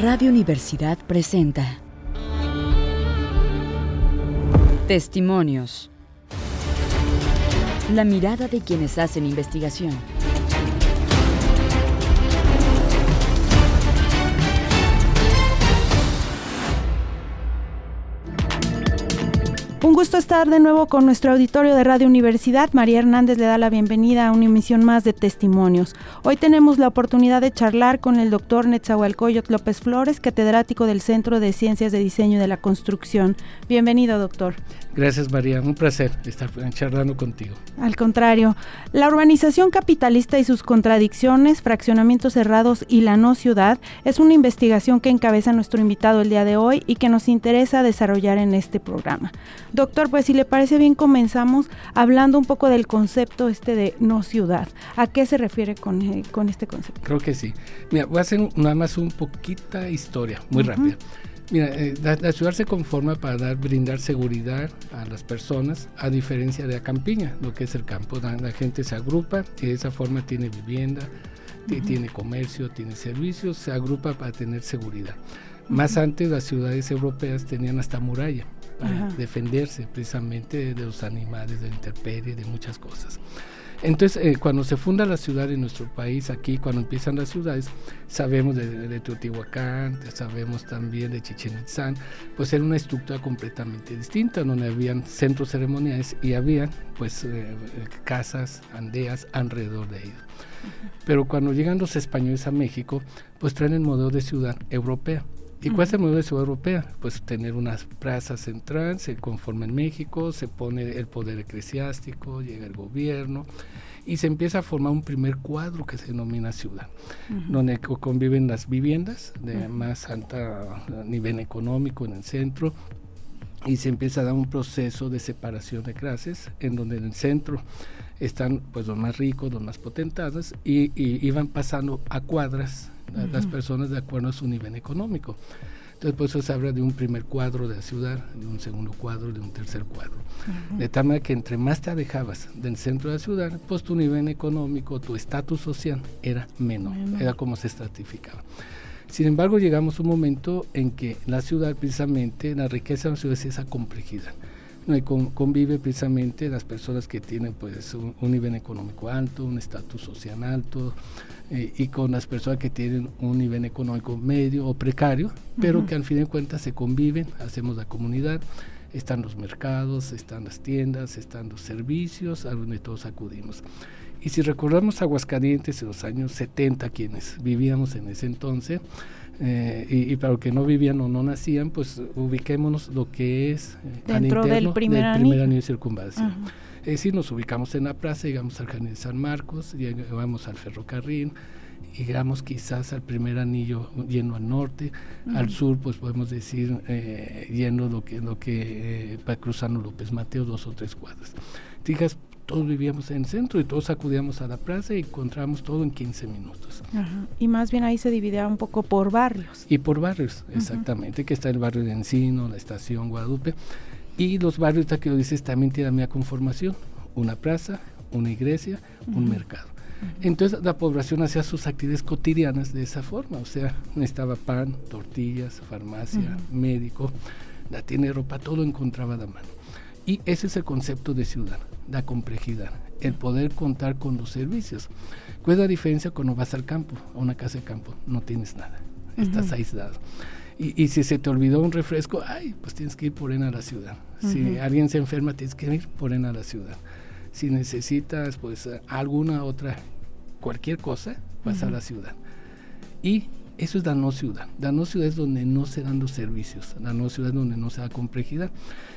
Radio Universidad presenta Testimonios. La mirada de quienes hacen investigación. Un gusto estar de nuevo con nuestro auditorio de Radio Universidad. María Hernández le da la bienvenida a una emisión más de testimonios. Hoy tenemos la oportunidad de charlar con el doctor Netzahualcoyot López Flores, catedrático del Centro de Ciencias de Diseño de la Construcción. Bienvenido, doctor. Gracias, María. Un placer estar charlando contigo. Al contrario, la urbanización capitalista y sus contradicciones, fraccionamientos cerrados y la no ciudad es una investigación que encabeza nuestro invitado el día de hoy y que nos interesa desarrollar en este programa. Doctor, pues si le parece bien comenzamos hablando un poco del concepto este de no ciudad. ¿A qué se refiere con, eh, con este concepto? Creo que sí. Mira, voy a hacer nada más un poquita historia, muy rápida. Mira, eh, la, ciudad se conforma para dar, brindar seguridad a las personas, a diferencia de la campiña, lo que es el campo. La, gente se agrupa y de esa forma tiene vivienda, tiene comercio, tiene servicios, se agrupa para tener seguridad. Más antes las ciudades europeas tenían hasta muralla para defenderse precisamente de los animales, de la intemperie, de muchas cosas. Entonces, eh, cuando se funda la ciudad en nuestro país, aquí, cuando empiezan las ciudades, sabemos de, Teotihuacán, sabemos también de Chichen Itzán, pues era una estructura completamente distinta, donde habían centros ceremoniales y había, pues, eh, casas, andeas alrededor de ellos. Pero cuando llegan los españoles a México, pues traen el modelo de ciudad europea. ¿Y cuál es el modelo de ciudad europea? Pues tener unas plazas centrales, se conforma en México, se pone el poder eclesiástico, llega el gobierno y se empieza a formar un primer cuadro que se denomina ciudad, donde conviven las viviendas de más alto nivel económico en el centro y se empieza a dar un proceso de separación de clases en donde en el centro están pues los más ricos, los más potentados y, y, van pasando a cuadras las personas de acuerdo a su nivel económico. Entonces, por eso se habla de un primer cuadro de la ciudad, de un segundo cuadro, de un tercer cuadro. De tal manera que entre más te alejabas del centro de la ciudad, pues tu nivel económico, tu estatus social era menor, era como se estratificaba. Sin embargo, llegamos a un momento en que la ciudad, precisamente, la riqueza de la ciudad es esa complejidad. Y convive precisamente las personas que tienen pues un, nivel económico alto, un estatus social alto, eh, y con las personas que tienen un nivel económico medio o precario, pero que al fin de cuentas se conviven, hacemos la comunidad, están los mercados, están las tiendas, están los servicios a donde todos acudimos. Y si recordamos Aguascalientes en los años 70, quienes vivíamos en ese entonces, eh, y, para los que no vivían o no nacían, pues ubiquémonos lo que es eh, dentro del primer, anillo de circunvalación. Es decir, nos ubicamos en la plaza, llegamos al Jardín de San Marcos, llegamos al ferrocarril, llegamos quizás al primer anillo yendo al norte, al sur pues podemos decir eh, yendo lo que, lo que eh, cruzando López Mateo dos o tres cuadras. Fijas, todos vivíamos en el centro y todos acudíamos a la plaza y encontramos todo en 15 minutos. Y más bien ahí se dividía un poco por barrios. Y por barrios, exactamente, que está el barrio de Encino, la estación Guadalupe. Y los barrios que lo dices también tienen la conformación, una plaza, una iglesia, un mercado. Entonces la población hacía sus actividades cotidianas de esa forma, o sea, necesitaba pan, tortillas, farmacia, médico, la tienda de ropa, todo encontraba a la mano. Y ese es el concepto de ciudad, la complejidad, el poder contar con los servicios. ¿Cuál es la diferencia cuando vas al campo, a una casa de campo? No tienes nada, estás aislado. Y, si se te olvidó un refresco, ay, pues tienes que ir por él a la ciudad. Si alguien se enferma, tienes que ir por él a la ciudad. Si necesitas, pues, alguna otra, cualquier cosa, vas a la ciudad. Y eso es la no ciudad. La no ciudad es donde no se dan los servicios. La no ciudad es donde no se da complejidad.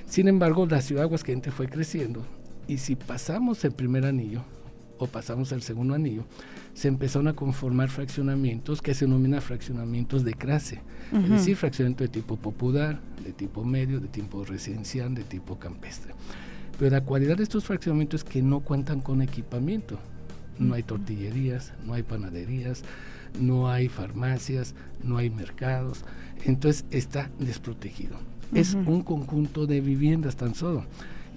Sin embargo, la ciudad Aguascalientes fue creciendo. Y si pasamos el primer anillo, o pasamos al segundo anillo, se empezaron a conformar fraccionamientos que se denominan fraccionamientos de clase, es decir, fraccionamiento de tipo popular, de tipo medio, de tipo residencial, de tipo campestre. Pero la cualidad de estos fraccionamientos es que no cuentan con equipamiento. No hay tortillerías, no hay panaderías, no hay farmacias, no hay mercados. Entonces está desprotegido. Es un conjunto de viviendas tan solo.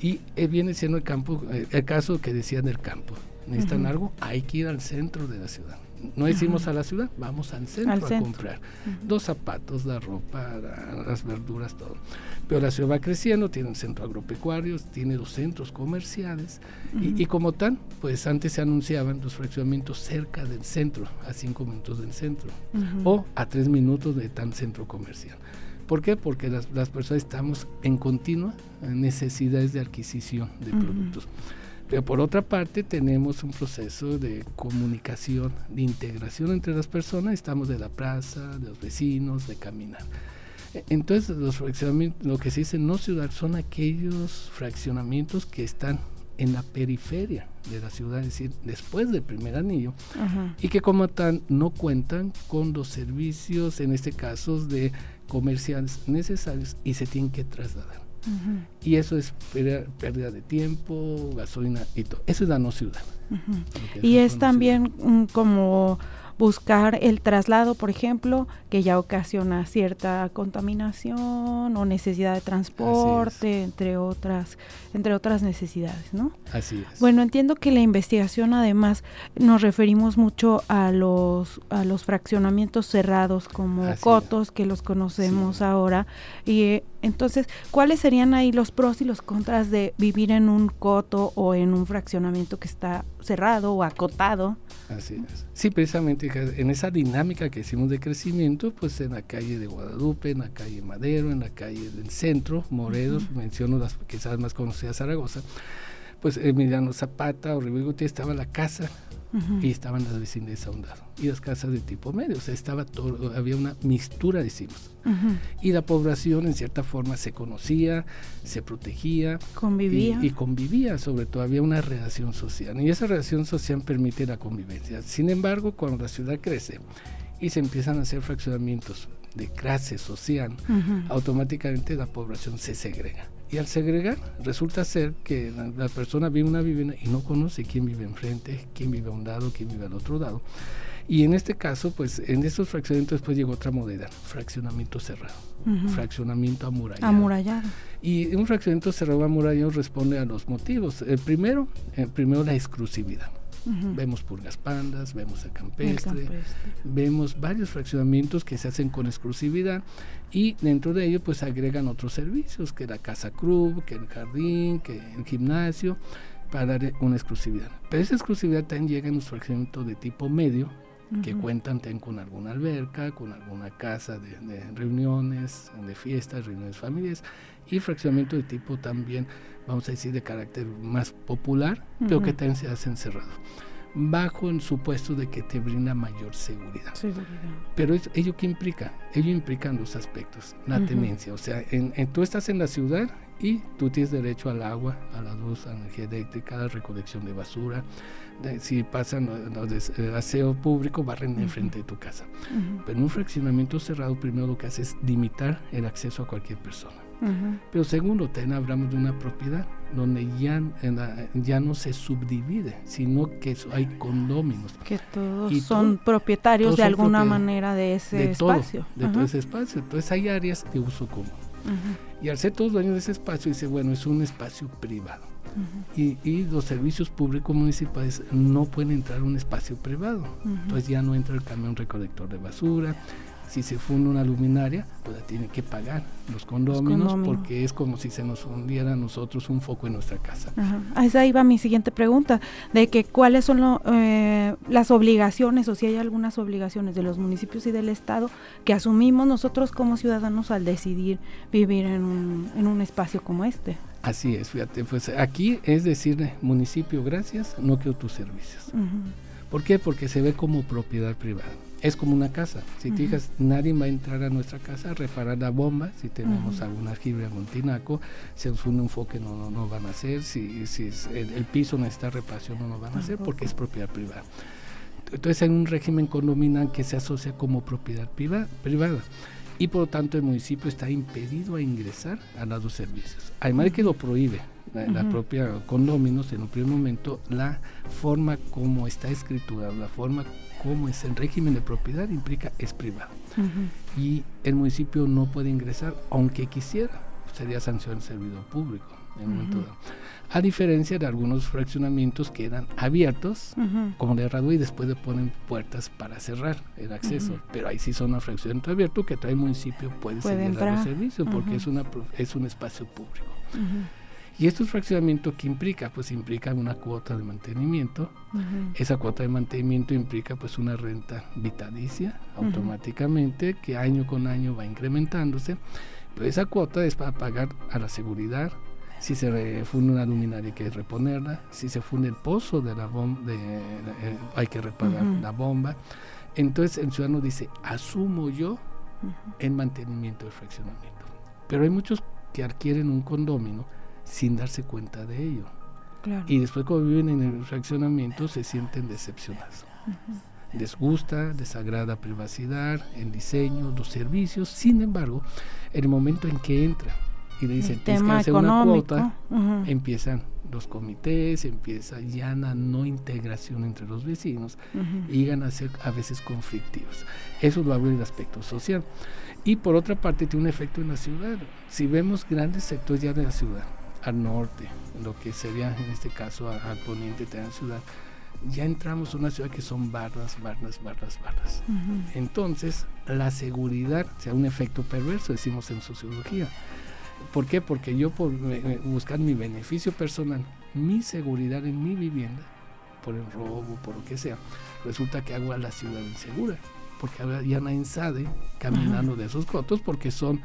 Y eh, viene siendo el campo, eh, el caso que decían del campo necesitan algo, hay que ir al centro de la ciudad. No decimos a la ciudad, vamos al centro a comprar los zapatos, la ropa, las verduras, todo. Pero la ciudad va creciendo, tiene un centro agropecuario, tiene los centros comerciales y, como tal, pues antes se anunciaban los fraccionamientos cerca del centro, a cinco minutos del centro o a tres minutos de tan centro comercial. ¿Por qué? Porque las, personas estamos en continua necesidades de adquisición de productos. Pero por otra parte tenemos un proceso de comunicación, de integración entre las personas, estamos de la plaza, de los vecinos, de caminar. E, entonces los fraccionamientos, lo que se dice no ciudad son aquellos fraccionamientos que están en la periferia de la ciudad, es decir, después del primer anillo, y que como tal no cuentan con los servicios, en este caso, de comerciales necesarios y se tienen que trasladar. Y eso es pérdida, de tiempo, gasolina y todo. Eso es la no ciudad. Y es también como buscar el traslado, por ejemplo, que ya ocasiona cierta contaminación o necesidad de transporte, entre otras, entre otras necesidades, ¿no? Así es. Bueno, entiendo que la investigación además nos referimos mucho a los a los fraccionamientos cerrados como cotos que los conocemos ahora y entonces, ¿cuáles serían ahí los pros y los contras de vivir en un coto o en un fraccionamiento que está cerrado o acotado? Así es. Sí, precisamente en esa dinámica que hicimos de crecimiento, pues en la calle de Guadalupe, en la calle Madero, en la calle del centro, Morelos, menciono las quizás más conocidas Zaragoza, pues Emiliano Zapata o Ribeiro estaba la casa y estaban las vecindades a un lado y las casas de tipo medio, o sea, estaba todo, había una mixtura, decimos. Y la población en cierta forma se conocía, se protegía, convivía. Y, convivía, sobre todo había una relación social y esa relación social permite la convivencia. Sin embargo, cuando la ciudad crece y se empiezan a hacer fraccionamientos de clase social, automáticamente la población se segrega. Y al segregar, resulta ser que la, persona vive una vivienda y no conoce quién vive enfrente, quién vive a un lado, quién vive al otro lado. Y en este caso, pues en estos fraccionamientos después llegó otra modalidad, fraccionamiento cerrado, fraccionamiento amurallado. Amurallado. Y un fraccionamiento cerrado amurallado responde a los motivos. El primero, el primero la exclusividad. Vemos purgas pandas, vemos a campestre, vemos varios fraccionamientos que se hacen con exclusividad y dentro de ello pues agregan otros servicios, que la casa club, que el jardín, que el gimnasio, para dar una exclusividad. Pero esa exclusividad también llega en los fraccionamientos de tipo medio, que cuentan con alguna alberca, con alguna casa de, de, reuniones, de fiestas, reuniones familiares, y fraccionamiento de tipo también vamos a decir, de carácter más popular, pero que también se hace encerrado bajo el supuesto de que te brinda mayor seguridad. Pero ¿ello qué implica? Ello implica dos aspectos. La tenencia, o sea, en, tú estás en la ciudad y tú tienes derecho al agua, a la luz, a la energía eléctrica, a la recolección de basura. si pasan los de aseo público, barren uh enfrente de tu casa. Pero en un fraccionamiento cerrado, primero lo que hace es limitar el acceso a cualquier persona. Pero segundo, también hablamos de una propiedad donde ya, ya no se subdivide, sino que hay condóminos. Que todos son propietarios de alguna manera de ese espacio. de todo ese espacio. Entonces hay áreas de uso común. Y al ser todos dueños de ese espacio, dice, bueno, es un espacio privado. y, y, los servicios públicos municipales no pueden entrar a un espacio privado. Entonces ya no entra el camión recolector de basura, si se funde una luminaria, pues la tiene que pagar los condóminos, porque es como si se nos hundiera a nosotros un foco en nuestra casa. Ajá. Esa iba mi siguiente pregunta, de que cuáles son eh, las obligaciones o si hay algunas obligaciones de los municipios y del Estado que asumimos nosotros como ciudadanos al decidir vivir en un, en un espacio como este. Así es, fíjate, pues aquí es decirle, municipio, gracias, no quiero tus servicios. ¿Por qué? Porque se ve como propiedad privada es como una casa. Si te fijas, nadie va a entrar a nuestra casa a reparar la bomba. Si tenemos alguna algún algún tinaco, se nos un foque, no, no, van a hacer. Si, si el, piso necesita reparación, no lo van a hacer porque es propiedad privada. Entonces hay un régimen condominal que se asocia como propiedad privada, privada y por lo tanto el municipio está impedido a ingresar a los dos servicios. Además de que lo prohíbe la, propia condóminos en un primer momento, la forma como está escriturada, la forma como es el régimen de propiedad implica es privado. Y el municipio no puede ingresar, aunque quisiera, sería sanción al servidor público. en un momento dado. A diferencia de algunos fraccionamientos que eran abiertos, como de Radú, y después le ponen puertas para cerrar el acceso. Pero ahí sí son un fraccionamiento abierto que trae municipio puede, puede seguir dando servicio porque es, una, es un espacio público. Y estos fraccionamientos, ¿qué implica? Pues implica una cuota de mantenimiento. Esa cuota de mantenimiento implica pues una renta vitalicia automáticamente que año con año va incrementándose. Pero esa cuota es para pagar a la seguridad, si se funde una luminaria hay que reponerla, si se funde el pozo de la bomba, de, eh, hay que reparar la bomba. Entonces el ciudadano dice, asumo yo el mantenimiento del fraccionamiento. Pero hay muchos que adquieren un condomino sin darse cuenta de ello. Y después cuando viven en el fraccionamiento se sienten decepcionados. Les gusta, les agrada privacidad, el diseño, los servicios. Sin embargo, el momento en que entra y le dicen, tienes que hacer una cuota, empiezan los comités, empieza ya la no integración entre los vecinos y llegan a ser a veces conflictivos. Eso lo hablo del aspecto social. Y por otra parte tiene un efecto en la ciudad. Si vemos grandes sectores ya de la ciudad, al norte, lo que sería en este caso al, poniente de la ciudad, ya entramos a una ciudad que son barras, barras, barras, barras. Entonces, la seguridad, sea, un efecto perverso, decimos en sociología. ¿Por qué? Porque yo por buscar mi beneficio personal, mi seguridad en mi vivienda, por el robo, por lo que sea, resulta que hago a la ciudad insegura. Porque ya nadie sabe caminando de esos cotos porque son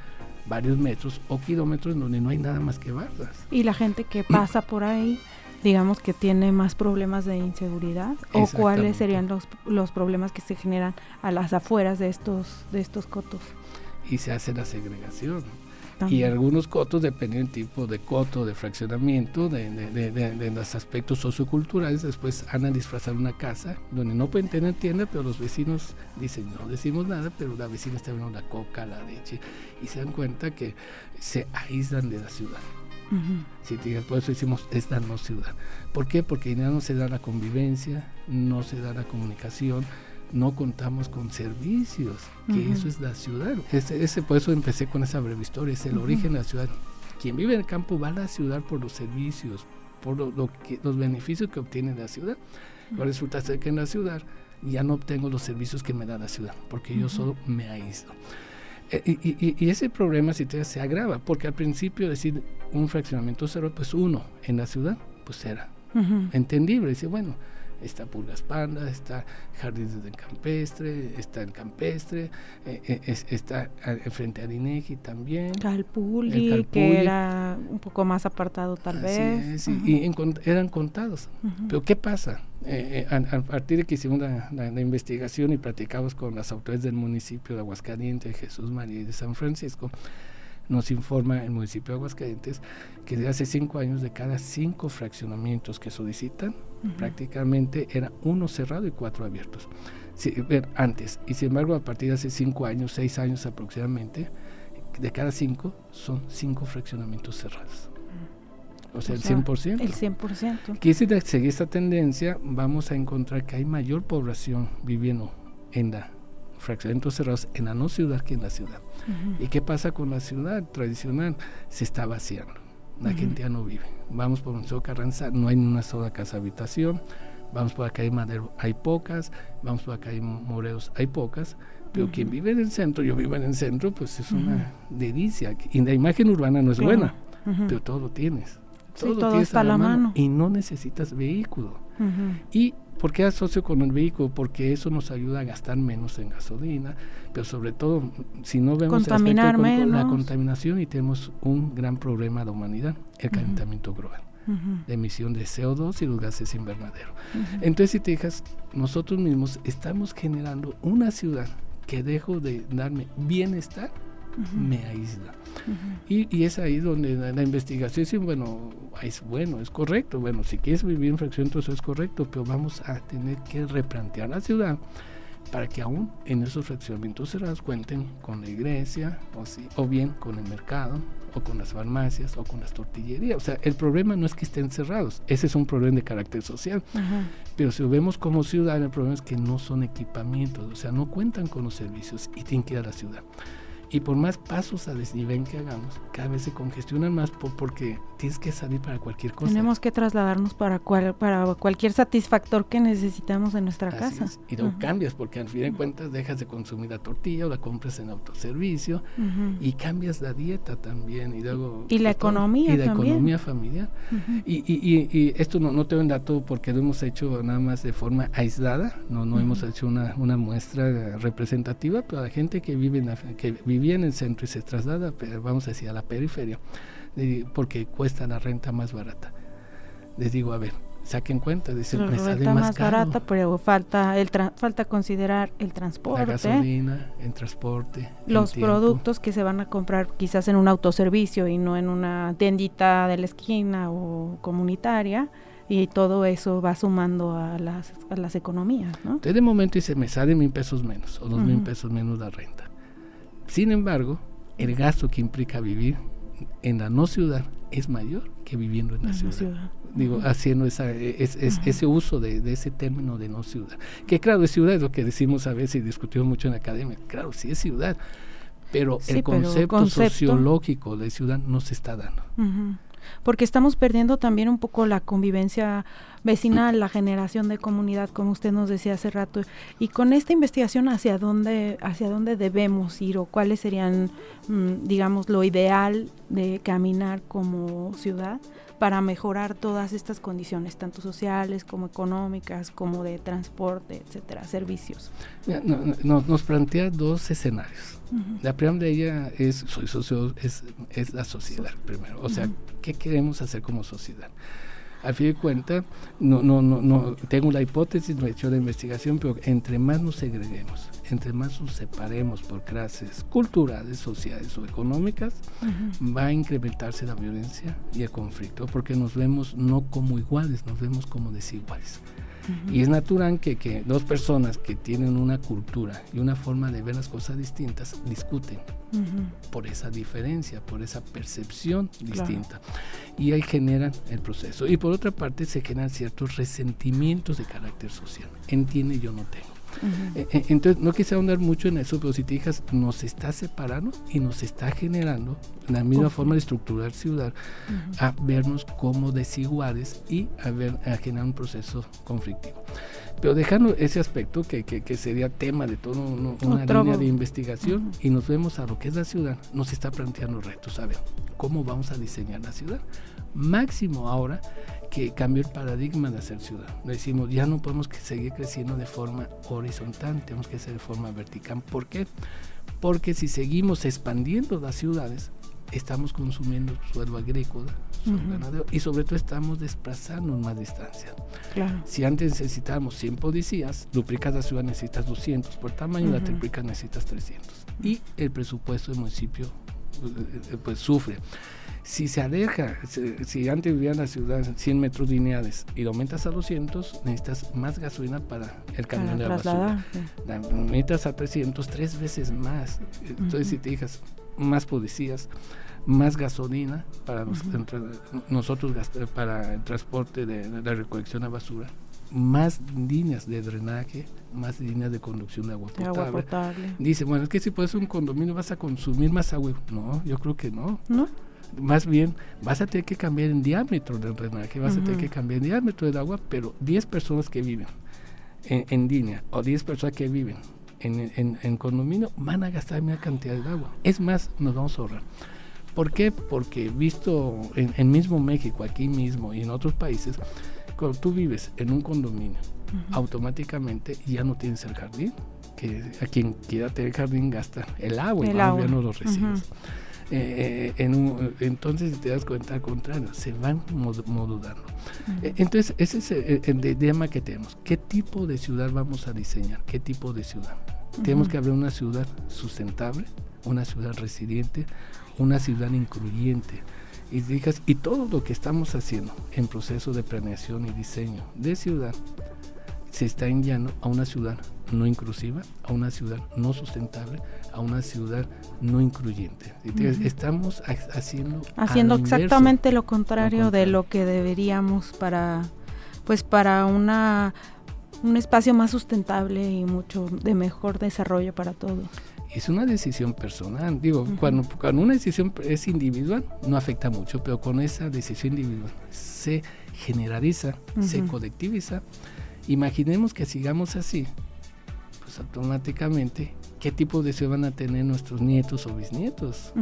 varios metros o kilómetros donde no hay nada más que bardas. Y la gente que pasa por ahí, digamos que tiene más problemas de inseguridad o cuáles serían los, los problemas que se generan a las afueras de estos de estos cotos. Y se hace la segregación. Y algunos cotos, dependiendo del tipo de coto, de fraccionamiento, de, de, de, los aspectos socioculturales, después han a disfrazar una casa donde no pueden tener tienda, pero los vecinos dicen, no decimos nada, pero la vecina está viendo la coca, la leche, y se dan cuenta que se aíslan de la ciudad. Si te por eso decimos esta no ciudad. ¿Por qué? Porque ya no se da la convivencia, no se da la comunicación, no contamos con servicios, que eso es la ciudad. Ese, ese, por eso empecé con esa breve historia, es el origen de la ciudad. Quien vive en el campo va a la ciudad por los servicios, por lo, que, los beneficios que obtiene la ciudad. Pero resulta ser que en la ciudad ya no obtengo los servicios que me da la ciudad, porque yo solo me aíslo. Eh, y, y, ese problema si te, se agrava, porque al principio decir un fraccionamiento cero, pues uno en la ciudad, pues era entendible. Dice, bueno, está Pulgas Panda, está Jardines del Campestre, está el Campestre, eh, eh, está frente a Inegi también. Calpuli, que era un poco más apartado tal vez. y eran contados. Pero ¿qué pasa? Eh, a, partir de que hicimos la, investigación y platicamos con las autoridades del municipio de Aguascalientes, Jesús María y de San Francisco, nos informa el municipio de Aguascalientes que desde hace cinco años de cada cinco fraccionamientos que solicitan, prácticamente era uno cerrado y cuatro abiertos. antes, y sin embargo a partir de hace cinco años, seis años aproximadamente, de cada cinco son cinco fraccionamientos cerrados. O sea, el 100%. El 100%. Que si seguir esta tendencia, vamos a encontrar que hay mayor población viviendo en la fraccionamientos cerrados en la no ciudad que en la ciudad. ¿Y qué pasa con la ciudad tradicional? Se está vaciando. La gente ya no vive. Vamos por Museo Carranza, no hay ni una sola casa habitación. Vamos por acá hay Madero, hay pocas. Vamos por acá hay Moreos, hay pocas. Pero quien vive en el centro, yo vivo en el centro, pues es una delicia. Y la imagen urbana no es buena, pero todo lo tienes. Todo, está a la mano. Y no necesitas vehículo. Y ¿Por qué asocio con el vehículo? Porque eso nos ayuda a gastar menos en gasolina, pero sobre todo, si no vemos Contaminar la contaminación y tenemos un gran problema de humanidad, el calentamiento global, la emisión de CO2 y los gases invernaderos. Entonces, si te fijas, nosotros mismos estamos generando una ciudad que dejo de darme bienestar, me aísla. y, es ahí donde la, investigación dice, bueno, es bueno, es correcto, bueno, si quieres vivir en fracción, entonces es correcto, pero vamos a tener que replantear la ciudad para que aún en esos fraccionamientos cerrados cuenten con la iglesia, o, si, o bien con el mercado, o con las farmacias, o con las tortillerías. O sea, el problema no es que estén cerrados, ese es un problema de carácter social. Pero si lo vemos como ciudad, el problema es que no son equipamientos, o sea, no cuentan con los servicios y tienen que ir a la ciudad. Y por más pasos a desnivel que hagamos, cada vez se congestionan más porque tienes que salir para cualquier cosa. Tenemos que trasladarnos para, cual, para cualquier satisfactor que necesitamos en nuestra casa. Y luego cambias, porque al fin de cuentas dejas de consumir la tortilla o la compras en autoservicio y cambias la dieta también. Y, luego, y la pues, economía Y la economía familiar. y, y, y, esto no, no tengo un dato porque lo hemos hecho nada más de forma aislada, no, no hemos hecho una, una muestra representativa, pero la gente que vive en la, que vive en el centro y se traslada, vamos a decir, a la periferia, porque cuesta la renta más barata. Les digo, a ver, saquen cuenta, dice, me sale más, más barata, pero falta el falta considerar el transporte, la gasolina, el transporte, los productos que se van a comprar quizás en un autoservicio y no en una tiendita de la esquina o comunitaria y todo eso va sumando a las, a las economías, ¿no? Entonces de momento dice, me sale mil pesos menos o dos mil pesos menos la renta. Sin embargo, el gasto que implica vivir en la no ciudad es mayor que viviendo en la ciudad. Digo, haciendo esa, es, ese uso de, ese término de no ciudad. Que claro, es ciudad, es lo que decimos a veces y discutimos mucho en la academia. Claro, sí es ciudad, pero el concepto, sociológico de ciudad no se está dando porque estamos perdiendo también un poco la convivencia vecinal, la generación de comunidad, como usted nos decía hace rato. Y con esta investigación, ¿hacia dónde, hacia dónde debemos ir o cuáles serían, mm, digamos, lo ideal de caminar como ciudad? Para mejorar todas estas condiciones, tanto sociales como económicas, como de transporte, etcétera, servicios. nos plantea dos escenarios. La primera de ella es, soy socio, es, es la sociedad primero. O sea, ¿qué queremos hacer como sociedad? Al fin de cuentas, no, no, no, no, tengo la hipótesis, no he hecho la investigación, pero entre más nos segreguemos, entre más nos separemos por clases culturales, sociales o económicas, va a incrementarse la violencia y el conflicto, porque nos vemos no como iguales, nos vemos como desiguales. Y es natural que, que, dos personas que tienen una cultura y una forma de ver las cosas distintas discuten por esa diferencia, por esa percepción distinta. Y ahí generan el proceso. Y por otra parte se generan ciertos resentimientos de carácter social. Entiende, yo no tengo. Eh, eh, entonces, no quise ahondar mucho en eso, pero si te fijas, nos está separando y nos está generando la misma forma de estructurar ciudad a vernos como desiguales y a, ver, a generar un proceso conflictivo. Pero dejando ese aspecto que, que, sería tema de toda una línea de investigación y nos vemos a lo que es la ciudad, nos está planteando retos. A ver, ¿cómo vamos a diseñar la ciudad? Máximo ahora que cambió el paradigma de hacer ciudad. Decimos, ya no podemos seguir creciendo de forma horizontal, tenemos que ser de forma vertical. ¿Por qué? Porque si seguimos expandiendo las ciudades, estamos consumiendo suelo agrícola, suelo ganadero y sobre todo estamos desplazando más distancia. Claro. Si antes necesitábamos 100 policías, duplicas la ciudad necesitas 200, por tamaño la triplicas necesitas 300. Y el presupuesto del municipio eh, eh, pues sufre. Si se aleja, si, antes vivía en la ciudad 100 metros lineales y lo aumentas a 200, necesitas más gasolina para el camión de la basura. La necesitas a 300, tres veces más. Entonces, si te digas más policías, más gasolina para nosotros para el transporte de, la recolección de basura, más líneas de drenaje, más líneas de conducción de agua potable. Dice, bueno, es que si puedes un condominio vas a consumir más agua. No, yo creo que no. ¿No? Más bien vas a tener que cambiar el diámetro del drenaje, vas a tener que cambiar el diámetro del agua, pero 10 personas que viven en, línea o 10 personas que viven en, en, condominio van a gastar una cantidad de agua. Es más, nos vamos a ahorrar. ¿Por qué? Porque visto en, mismo México, aquí mismo y en otros países, cuando tú vives en un condominio, automáticamente ya no tienes el jardín, que a quien quiera tener jardín gasta el agua el y agua. no los residuos. Eh, en entonces te das cuenta al contrario, se van modulando. Eh, entonces, ese es el, dilema que tenemos. ¿Qué tipo de ciudad vamos a diseñar? ¿Qué tipo de ciudad? Tenemos que haber una ciudad sustentable, una ciudad resiliente, una ciudad incluyente. Y, digas, y todo lo que estamos haciendo en proceso de planeación y diseño de ciudad se está enviando a una ciudad no inclusiva, a una ciudad no sustentable, a una ciudad no incluyente. Estamos haciendo haciendo exactamente lo contrario, de lo que deberíamos para pues para una un espacio más sustentable y mucho de mejor desarrollo para todos. es una decisión personal. Digo, cuando, cuando una decisión es individual, no afecta mucho, pero con esa decisión individual se generaliza, se colectiviza. Imaginemos que sigamos así, pues automáticamente qué tipo de ciudad van a tener nuestros nietos o bisnietos.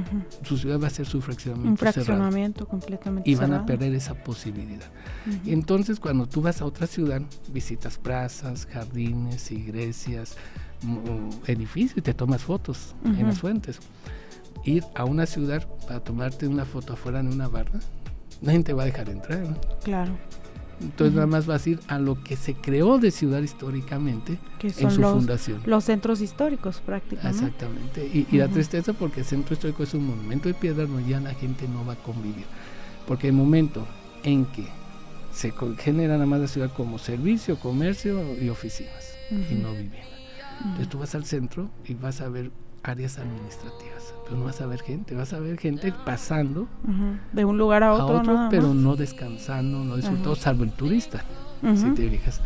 Su ciudad va a ser su fraccionamiento. Un fraccionamiento completamente. Y van a perder esa posibilidad. Entonces, cuando tú vas a otra ciudad, visitas plazas, jardines, iglesias, edificios y te tomas fotos en las fuentes. Ir a una ciudad para tomarte una foto afuera en una barra, nadie te va a dejar entrar. Claro. Entonces nada más vas a ir a lo que se creó de ciudad históricamente en su fundación. Los centros históricos prácticamente. Exactamente. Y, la tristeza porque el centro histórico es un monumento de piedra donde ya la gente no va a convivir. Porque el momento en que se genera nada más la ciudad como servicio, comercio y oficinas y no vivienda. Entonces tú vas al centro y vas a ver áreas administrativas, pero no vas a ver gente, vas a ver gente pasando de un lugar a otro, pero no descansando, no disfrutando, salvo el turista, si te fijas.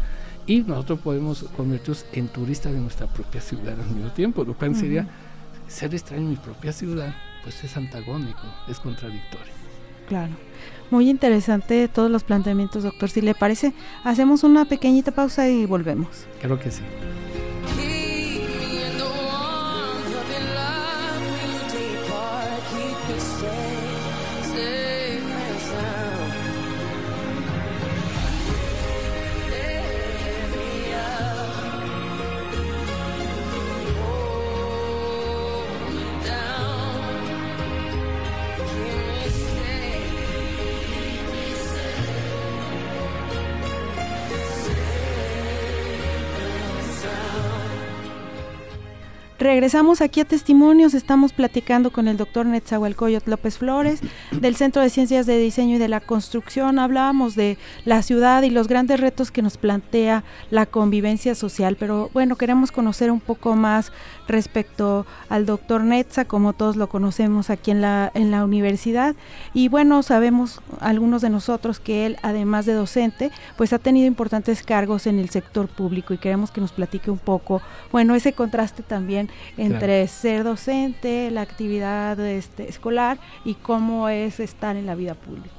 Y nosotros podemos convertirnos en turistas de nuestra propia ciudad al mismo tiempo, lo cual sería ser extraño en mi propia ciudad, pues es antagónico, es contradictorio. Claro. Muy interesante todos los planteamientos, doctor. Si le parece, hacemos una pequeñita pausa y volvemos. Creo que sí. Regresamos aquí a Testimonios, estamos platicando con el doctor Netzahualcoyot López Flores del Centro de Ciencias de Diseño y de la Construcción. Hablábamos de la ciudad y los grandes retos que nos plantea la convivencia social, pero bueno, queremos conocer un poco más respecto al doctor Netza, como todos lo conocemos aquí en la, en la universidad. Y bueno, sabemos algunos de nosotros que él, además de docente, pues ha tenido importantes cargos en el sector público y queremos que nos platique un poco, bueno, ese contraste también entre ser docente, la actividad este, escolar y cómo es estar en la vida pública.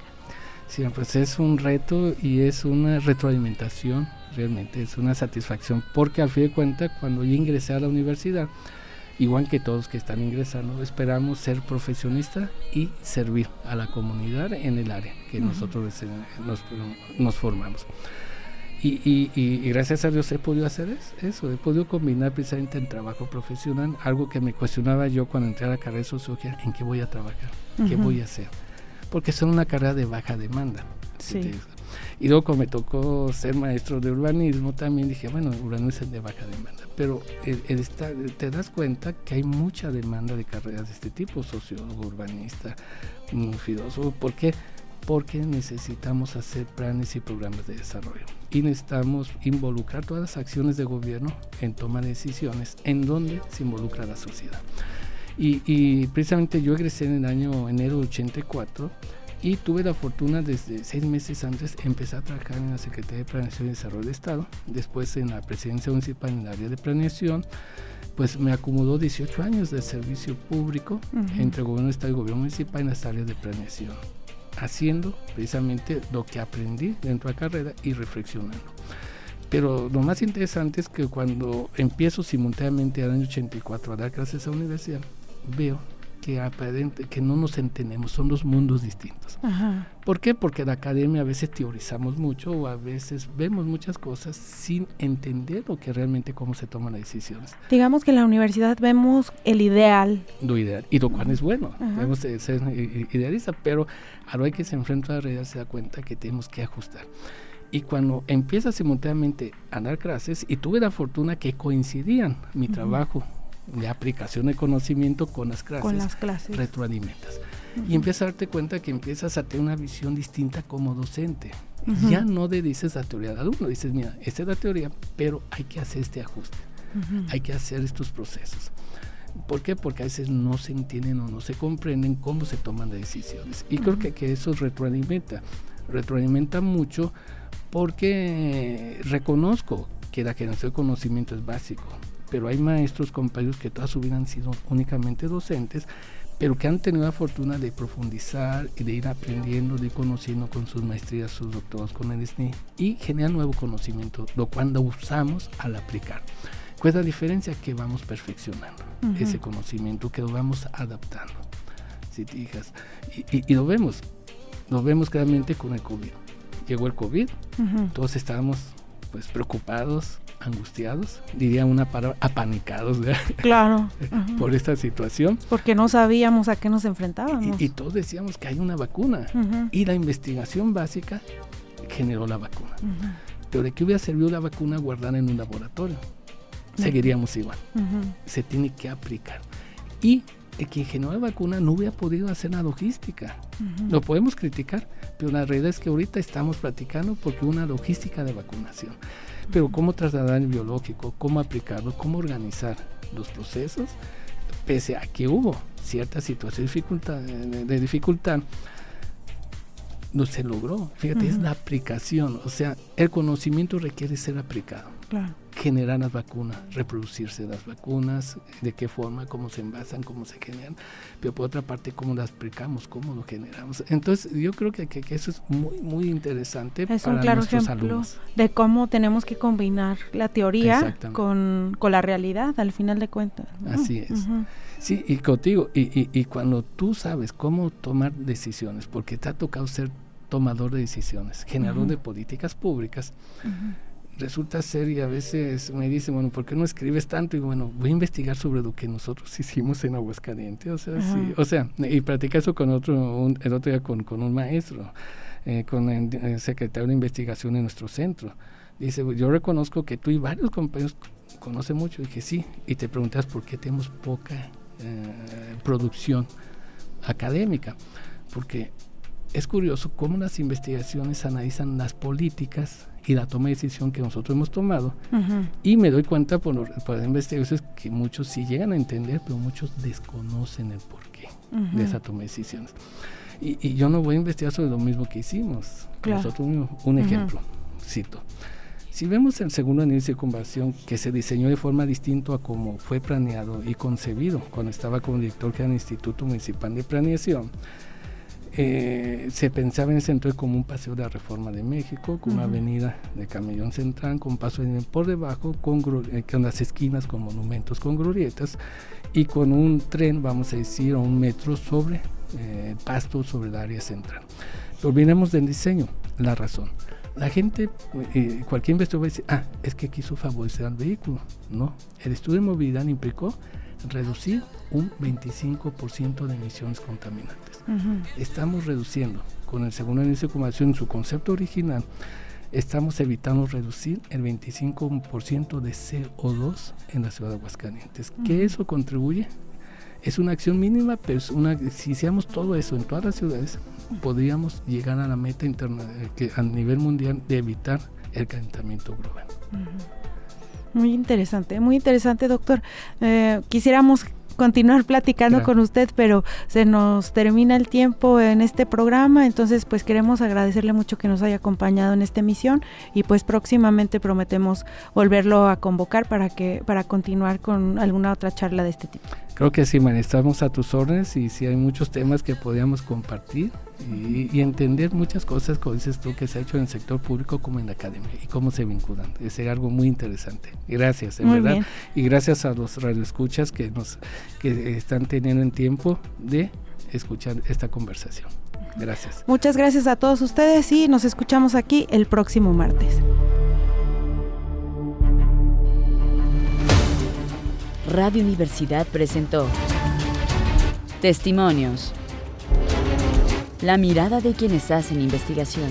Sí, pues es un reto y es una retroalimentación, realmente es una satisfacción, porque al fin de cuentas cuando yo ingresé a la universidad, igual que todos que están ingresando, esperamos ser profesionista y servir a la comunidad en el área que nosotros nos, nos formamos. Y, y, gracias a Dios he podido hacer eso, he podido combinar precisamente en trabajo profesional, algo que me cuestionaba yo cuando entré a la carrera de sociología, en qué voy a trabajar, qué voy a hacer, porque son una carrera de baja demanda. y luego como me tocó ser maestro de urbanismo, también dije, bueno, urbanismo es de baja demanda, pero te das cuenta que hay mucha demanda de carreras de este tipo, sociólogo, urbanista, filósofo, ¿por qué? Porque necesitamos hacer planes y programas de desarrollo y necesitamos involucrar todas las acciones de gobierno en toma de decisiones en donde se involucra la sociedad. Y, precisamente yo egresé en el año enero de 84 y tuve la fortuna desde seis meses antes empezar a trabajar en la Secretaría de Planeación y Desarrollo del Estado, después en la presidencia municipal en el área de planeación, pues me acomodó 18 años de servicio público entre gobierno de Estado y gobierno municipal en las áreas de planeación haciendo precisamente lo que aprendí dentro de la carrera y reflexionando. Pero lo más interesante es que cuando empiezo simultáneamente al año 84 a dar clases a la universidad, veo que, que no nos entendemos, son dos mundos distintos. ¿Por qué? Porque en la academia a veces teorizamos mucho o a veces vemos muchas cosas sin entender lo que realmente cómo se toman las decisiones. Digamos que en la universidad vemos el ideal. Lo ideal, y lo cual es bueno, debemos ser idealistas, pero a lo que se enfrenta a la realidad se da cuenta que tenemos que ajustar. Y cuando empieza simultáneamente a dar clases, y tuve la fortuna que coincidían mi trabajo de aplicación de conocimiento con las clases, con las clases. retroalimentas. Y empiezas a darte cuenta que empiezas a tener una visión distinta como docente. Ya no le dices la teoría al alumno, dices, mira, esta es la teoría, pero hay que hacer este ajuste, hay que hacer estos procesos. ¿Por qué? Porque a veces no se entienden o no se comprenden cómo se toman las decisiones. Y creo que, que eso retroalimenta, retroalimenta mucho porque reconozco que la generación de conocimiento es básico, pero hay maestros, compañeros que toda su vida han sido únicamente docentes, pero que han tenido la fortuna de profundizar y de ir aprendiendo, de ir conociendo con sus maestrías, sus doctorados con el SNI y generar nuevo conocimiento, lo cual usamos al aplicar. ¿Cuál es la diferencia? Que vamos perfeccionando ese conocimiento, que lo vamos adaptando. Si te fijas. Y, lo vemos, lo vemos claramente con el COVID. Llegó el COVID, todos estábamos pues preocupados, angustiados, diría una palabra, apanicados, Claro. por esta situación. Porque no sabíamos a qué nos enfrentábamos. Y, todos decíamos que hay una vacuna. Y la investigación básica generó la vacuna. Pero ¿de qué hubiera servido la vacuna guardada en un laboratorio? Seguiríamos igual. Se tiene que aplicar. Y el que generó la vacuna no hubiera podido hacer la logística. Lo podemos criticar, pero la realidad es que ahorita estamos platicando porque una logística de vacunación. Pero cómo trasladar el biológico, cómo aplicarlo, cómo organizar los procesos, pese a que hubo cierta situación de dificultad, de dificultad no se logró. Fíjate, es la aplicación. O sea, el conocimiento requiere ser aplicado. Generar las vacunas, reproducirse las vacunas, de qué forma, cómo se envasan, cómo se generan, pero por otra parte, cómo las aplicamos, cómo lo generamos. Entonces, yo creo que, que, eso es muy, muy interesante es un claro ejemplo de cómo tenemos que combinar la teoría con, con, la realidad, al final de cuentas. Así es. Sí, y contigo, y, y, y cuando tú sabes cómo tomar decisiones, porque te ha tocado ser tomador de decisiones, generador de políticas públicas, resulta ser y a veces me dicen, bueno, ¿por qué no escribes tanto? Y bueno, voy a investigar sobre lo que nosotros hicimos en Aguascalientes, o sea, sí, o sea, y practica eso con otro, el otro día con, con un maestro, eh, con el, secretario de investigación en nuestro centro. Dice, yo reconozco que tú y varios compañeros conocen mucho. Y dije, sí, y te preguntas por qué tenemos poca eh, producción académica, porque es curioso cómo las investigaciones analizan las políticas y la toma de decisión que nosotros hemos tomado. Y me doy cuenta por, por investigaciones que muchos sí llegan a entender, pero muchos desconocen el porqué de esa toma de decisiones. Y, yo no voy a investigar sobre lo mismo que hicimos. Nosotros un, ejemplo, cito. Si vemos el segundo anillo de circunvalación que se diseñó de forma distinta a como fue planeado y concebido cuando estaba como director del Instituto Municipal de Planeación, eh, se pensaba en el centro como un paseo de la Reforma de México, con una avenida de Camellón Central, con paso por debajo, con, eh, con, las esquinas con monumentos con glorietas y con un tren, vamos a decir, o un metro sobre eh, pasto sobre el área central. Pero miremos del diseño, la razón. La gente, cualquier investigador va a decir, ah, es que quiso favorecer al vehículo. No, el estudio de movilidad implicó reducir un 25% de emisiones contaminantes. Estamos reduciendo, con el segundo inicio de combinación en su concepto original, estamos evitando reducir el 25% de CO2 en la ciudad de Aguascalientes. ¿Qué eso contribuye? Es una acción mínima, pero una, si hiciéramos todo eso en todas las ciudades, podríamos llegar a la meta interna, eh, que a nivel mundial de evitar el calentamiento global. Muy interesante, muy interesante, doctor. Eh, quisiéramos continuar platicando con usted, pero se nos termina el tiempo en este programa, entonces pues queremos agradecerle mucho que nos haya acompañado en esta emisión y pues próximamente prometemos volverlo a convocar para que para continuar con alguna otra charla de este tipo. Creo que sí, man, estamos a tus órdenes y sí hay muchos temas que podríamos compartir y, entender muchas cosas, como dices tú, que se ha hecho en el sector público como en la academia y cómo se vinculan. Es algo muy interesante. Gracias, en verdad. Y gracias a los radioescuchas que, nos, que están teniendo el tiempo de escuchar esta conversación. Gracias. Muchas gracias a todos ustedes y nos escuchamos aquí el próximo martes. Radio Universidad presentó Testimonios. La mirada de quienes hacen investigación.